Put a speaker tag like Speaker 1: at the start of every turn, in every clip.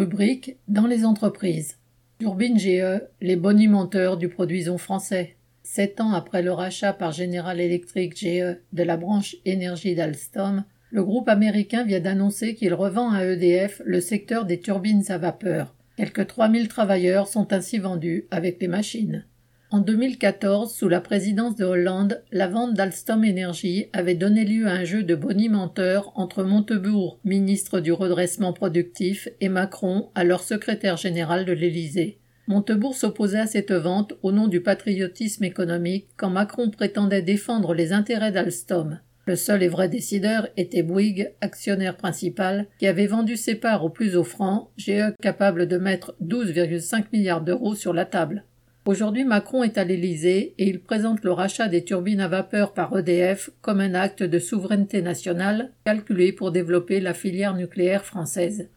Speaker 1: Rubrique Dans les entreprises. Turbine GE, les bonimenteurs du produison français. Sept ans après le rachat par General Electric GE de la branche énergie d'Alstom, le groupe américain vient d'annoncer qu'il revend à EDF le secteur des turbines à vapeur. Quelques 3000 travailleurs sont ainsi vendus avec les machines. En 2014, sous la présidence de Hollande, la vente d'Alstom Energy avait donné lieu à un jeu de bonimenteurs entre Montebourg, ministre du redressement productif, et Macron, alors secrétaire général de l'Élysée. Montebourg s'opposait à cette vente au nom du patriotisme économique quand Macron prétendait défendre les intérêts d'Alstom. Le seul et vrai décideur était Bouygues, actionnaire principal, qui avait vendu ses parts au plus offrant, GE capable de mettre 12,5 milliards d'euros sur la table. Aujourd'hui, Macron est à l'Élysée et il présente le rachat des turbines à vapeur par EDF comme un acte de souveraineté nationale calculé pour développer la filière nucléaire française.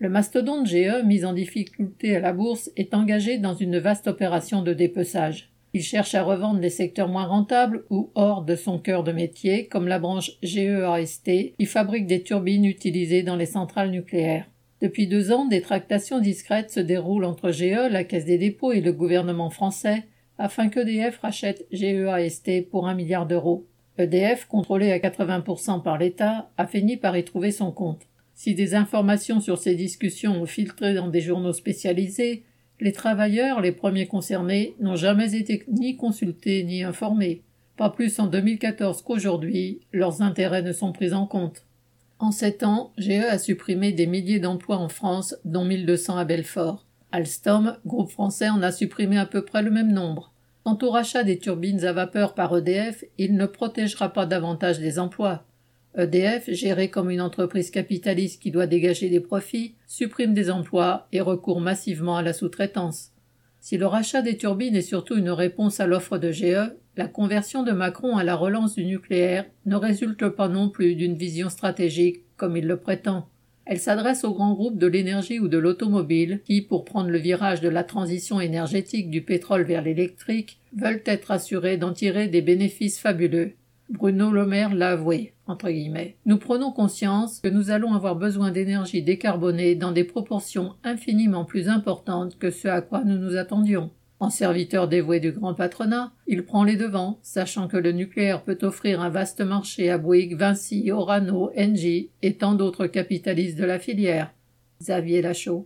Speaker 1: Le mastodonte GE, mis en difficulté à la bourse, est engagé dans une vaste opération de dépeçage. Il cherche à revendre les secteurs moins rentables ou hors de son cœur de métier, comme la branche GEAST, qui fabrique des turbines utilisées dans les centrales nucléaires. Depuis deux ans, des tractations discrètes se déroulent entre GE, la Caisse des dépôts et le gouvernement français afin qu'EDF rachète GEAST pour un milliard d'euros. EDF, contrôlé à 80% par l'État, a fini par y trouver son compte. Si des informations sur ces discussions ont filtré dans des journaux spécialisés, les travailleurs, les premiers concernés, n'ont jamais été ni consultés ni informés. Pas plus en 2014 qu'aujourd'hui, leurs intérêts ne sont pris en compte. En sept ans, GE a supprimé des milliers d'emplois en France, dont 1200 à Belfort. Alstom, groupe français, en a supprimé à peu près le même nombre. Quant au rachat des turbines à vapeur par EDF, il ne protégera pas davantage les emplois. EDF, géré comme une entreprise capitaliste qui doit dégager des profits, supprime des emplois et recourt massivement à la sous-traitance. Si le rachat des turbines est surtout une réponse à l'offre de GE, la conversion de Macron à la relance du nucléaire ne résulte pas non plus d'une vision stratégique comme il le prétend. Elle s'adresse aux grands groupes de l'énergie ou de l'automobile qui, pour prendre le virage de la transition énergétique du pétrole vers l'électrique, veulent être assurés d'en tirer des bénéfices fabuleux. Bruno Le entre guillemets. Nous prenons conscience que nous allons avoir besoin d'énergie décarbonée dans des proportions infiniment plus importantes que ce à quoi nous nous attendions. En serviteur dévoué du grand patronat, il prend les devants, sachant que le nucléaire peut offrir un vaste marché à Bouygues, Vinci, Orano, Engie et tant d'autres capitalistes de la filière. Xavier Lachaud.